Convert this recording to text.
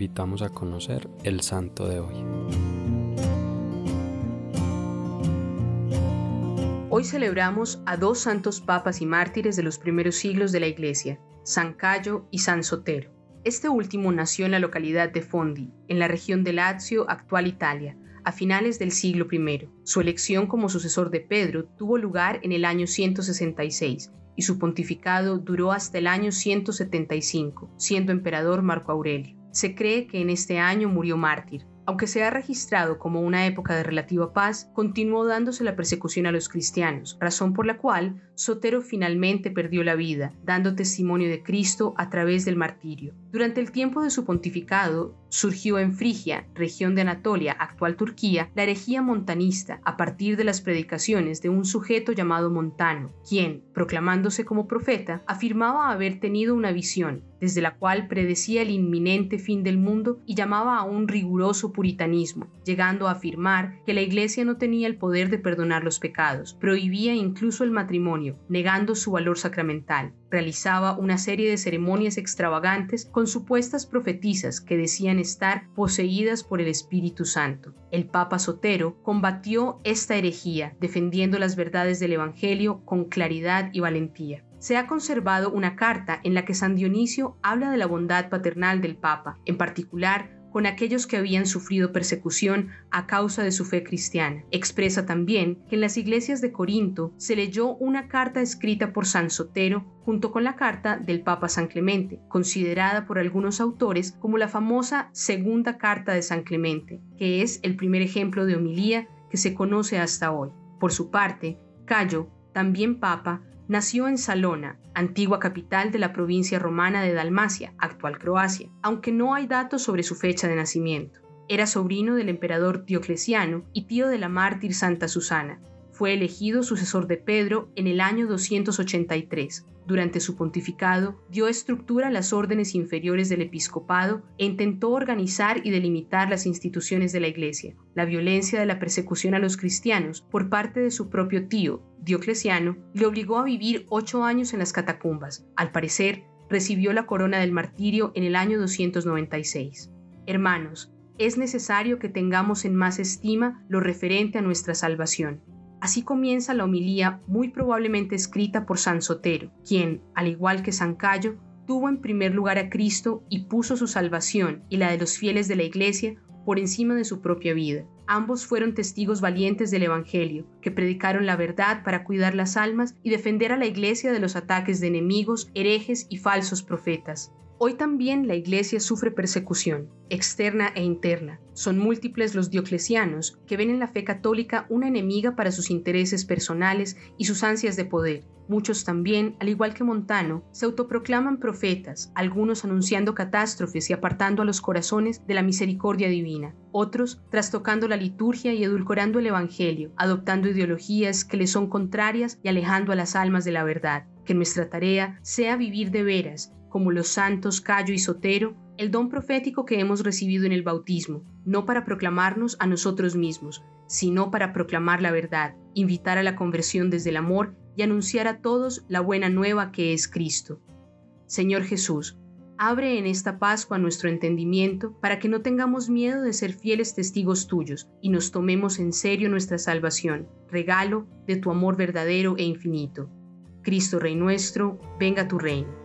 invitamos a conocer el santo de hoy. Hoy celebramos a dos santos papas y mártires de los primeros siglos de la Iglesia, San Cayo y San Sotero. Este último nació en la localidad de Fondi, en la región de Lazio, actual Italia, a finales del siglo I. Su elección como sucesor de Pedro tuvo lugar en el año 166 y su pontificado duró hasta el año 175, siendo emperador Marco Aurelio. Se cree que en este año murió mártir, aunque se ha registrado como una época de relativa paz, continuó dándose la persecución a los cristianos, razón por la cual Sotero finalmente perdió la vida, dando testimonio de Cristo a través del martirio. Durante el tiempo de su pontificado, surgió en Frigia, región de Anatolia, actual Turquía, la herejía montanista a partir de las predicaciones de un sujeto llamado Montano, quien, proclamándose como profeta, afirmaba haber tenido una visión, desde la cual predecía el inminente fin del mundo y llamaba a un riguroso puritanismo, llegando a afirmar que la Iglesia no tenía el poder de perdonar los pecados, prohibía incluso el matrimonio, negando su valor sacramental, realizaba una serie de ceremonias extravagantes con supuestas profetisas que decían estar poseídas por el Espíritu Santo. El Papa Sotero combatió esta herejía, defendiendo las verdades del Evangelio con claridad y valentía se ha conservado una carta en la que San Dionisio habla de la bondad paternal del Papa, en particular con aquellos que habían sufrido persecución a causa de su fe cristiana. Expresa también que en las iglesias de Corinto se leyó una carta escrita por San Sotero junto con la carta del Papa San Clemente, considerada por algunos autores como la famosa Segunda Carta de San Clemente, que es el primer ejemplo de homilía que se conoce hasta hoy. Por su parte, Cayo, también Papa, Nació en Salona, antigua capital de la provincia romana de Dalmacia, actual Croacia, aunque no hay datos sobre su fecha de nacimiento. Era sobrino del emperador Diocleciano y tío de la mártir Santa Susana. Fue elegido sucesor de Pedro en el año 283. Durante su pontificado, dio estructura a las órdenes inferiores del episcopado e intentó organizar y delimitar las instituciones de la Iglesia. La violencia de la persecución a los cristianos por parte de su propio tío, Diocleciano, le obligó a vivir ocho años en las catacumbas. Al parecer, recibió la corona del martirio en el año 296. Hermanos, es necesario que tengamos en más estima lo referente a nuestra salvación. Así comienza la homilía muy probablemente escrita por San Sotero, quien, al igual que San Cayo, tuvo en primer lugar a Cristo y puso su salvación y la de los fieles de la Iglesia por encima de su propia vida. Ambos fueron testigos valientes del Evangelio, que predicaron la verdad para cuidar las almas y defender a la Iglesia de los ataques de enemigos, herejes y falsos profetas. Hoy también la Iglesia sufre persecución, externa e interna. Son múltiples los dioclesianos que ven en la fe católica una enemiga para sus intereses personales y sus ansias de poder. Muchos también, al igual que Montano, se autoproclaman profetas, algunos anunciando catástrofes y apartando a los corazones de la misericordia divina, otros trastocando la liturgia y edulcorando el Evangelio, adoptando ideologías que le son contrarias y alejando a las almas de la verdad. Que nuestra tarea sea vivir de veras como los santos Cayo y Sotero, el don profético que hemos recibido en el bautismo, no para proclamarnos a nosotros mismos, sino para proclamar la verdad, invitar a la conversión desde el amor y anunciar a todos la buena nueva que es Cristo. Señor Jesús, abre en esta Pascua nuestro entendimiento para que no tengamos miedo de ser fieles testigos tuyos y nos tomemos en serio nuestra salvación, regalo de tu amor verdadero e infinito. Cristo Rey nuestro, venga tu reino.